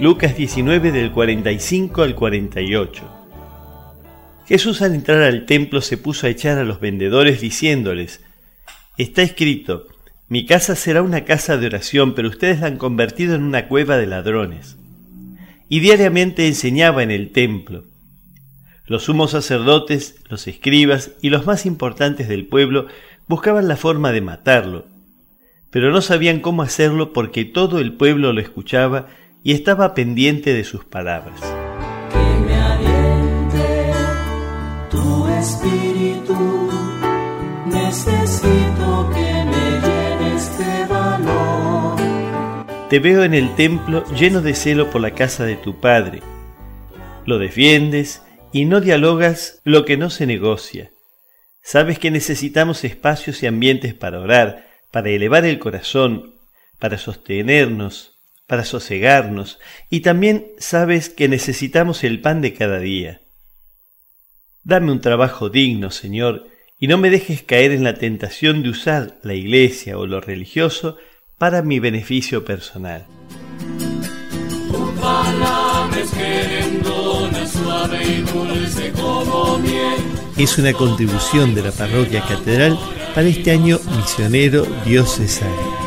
Lucas 19 del 45 al 48. Jesús al entrar al templo se puso a echar a los vendedores diciéndoles, Está escrito, mi casa será una casa de oración, pero ustedes la han convertido en una cueva de ladrones. Y diariamente enseñaba en el templo. Los sumos sacerdotes, los escribas y los más importantes del pueblo buscaban la forma de matarlo, pero no sabían cómo hacerlo porque todo el pueblo lo escuchaba y estaba pendiente de sus palabras. Que me aliente tu espíritu, necesito que me llenes de valor. Te veo en el templo lleno de celo por la casa de tu Padre. Lo defiendes y no dialogas lo que no se negocia. Sabes que necesitamos espacios y ambientes para orar, para elevar el corazón, para sostenernos, para sosegarnos, y también sabes que necesitamos el pan de cada día. Dame un trabajo digno, Señor, y no me dejes caer en la tentación de usar la iglesia o lo religioso para mi beneficio personal. Es una contribución de la parroquia catedral para este año misionero diocesano.